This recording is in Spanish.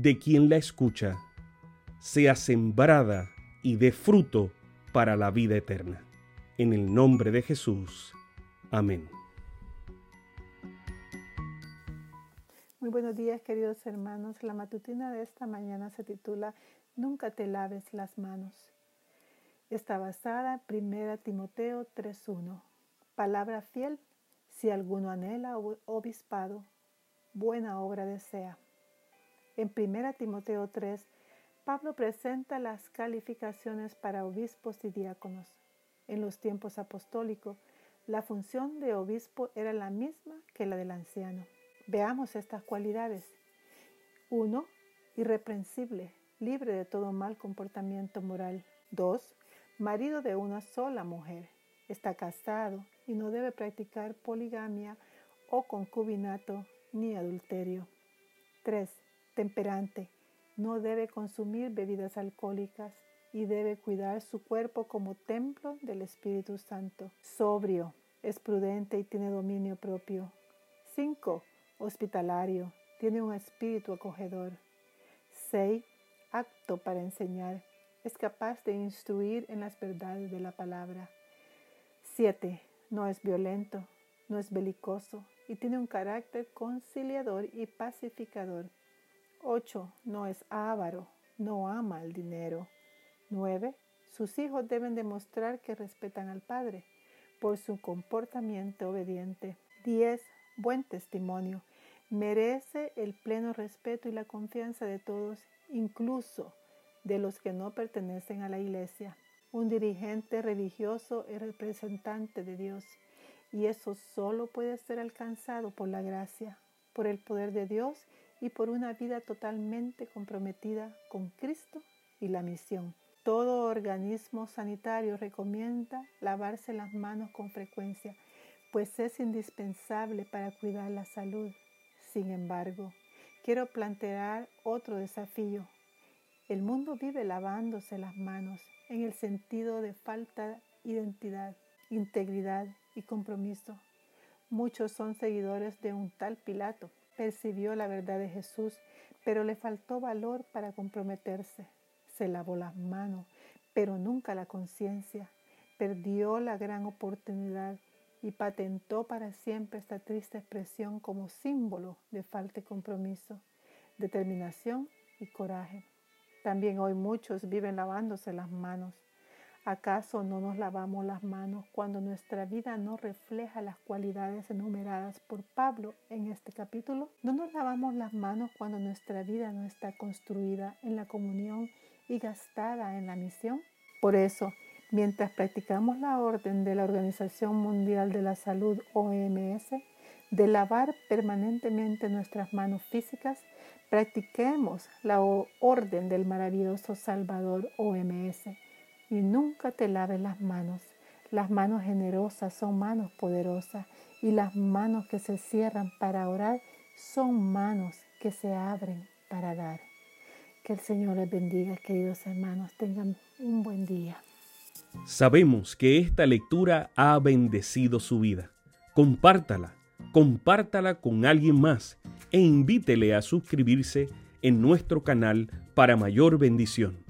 de quien la escucha, sea sembrada y dé fruto para la vida eterna. En el nombre de Jesús. Amén. Muy buenos días queridos hermanos. La matutina de esta mañana se titula Nunca te laves las manos. Está basada en 1 Timoteo 3.1. Palabra fiel, si alguno anhela obispado, buena obra desea. En 1 Timoteo 3, Pablo presenta las calificaciones para obispos y diáconos. En los tiempos apostólicos, la función de obispo era la misma que la del anciano. Veamos estas cualidades. 1. Irreprensible, libre de todo mal comportamiento moral. 2. Marido de una sola mujer. Está casado y no debe practicar poligamia o concubinato ni adulterio. 3. Temperante. No debe consumir bebidas alcohólicas y debe cuidar su cuerpo como templo del Espíritu Santo. Sobrio, es prudente y tiene dominio propio. 5. Hospitalario, tiene un espíritu acogedor. 6. Acto para enseñar, es capaz de instruir en las verdades de la palabra. 7. No es violento, no es belicoso y tiene un carácter conciliador y pacificador. 8. No es avaro, no ama el dinero. 9. Sus hijos deben demostrar que respetan al Padre por su comportamiento obediente. 10. Buen testimonio. Merece el pleno respeto y la confianza de todos, incluso de los que no pertenecen a la iglesia. Un dirigente religioso es representante de Dios y eso solo puede ser alcanzado por la gracia, por el poder de Dios y por una vida totalmente comprometida con Cristo y la misión. Todo organismo sanitario recomienda lavarse las manos con frecuencia, pues es indispensable para cuidar la salud. Sin embargo, quiero plantear otro desafío. El mundo vive lavándose las manos en el sentido de falta de identidad, integridad y compromiso. Muchos son seguidores de un tal Pilato. Percibió la verdad de Jesús, pero le faltó valor para comprometerse se lavó las manos, pero nunca la conciencia. Perdió la gran oportunidad y patentó para siempre esta triste expresión como símbolo de falta de compromiso, determinación y coraje. También hoy muchos viven lavándose las manos. ¿Acaso no nos lavamos las manos cuando nuestra vida no refleja las cualidades enumeradas por Pablo en este capítulo? ¿No nos lavamos las manos cuando nuestra vida no está construida en la comunión y gastada en la misión. Por eso, mientras practicamos la orden de la Organización Mundial de la Salud OMS de lavar permanentemente nuestras manos físicas, practiquemos la orden del maravilloso Salvador OMS y nunca te laves las manos. Las manos generosas son manos poderosas y las manos que se cierran para orar son manos que se abren para dar. Que el Señor les bendiga, queridos hermanos. Tengan un buen día. Sabemos que esta lectura ha bendecido su vida. Compártala, compártala con alguien más e invítele a suscribirse en nuestro canal para mayor bendición.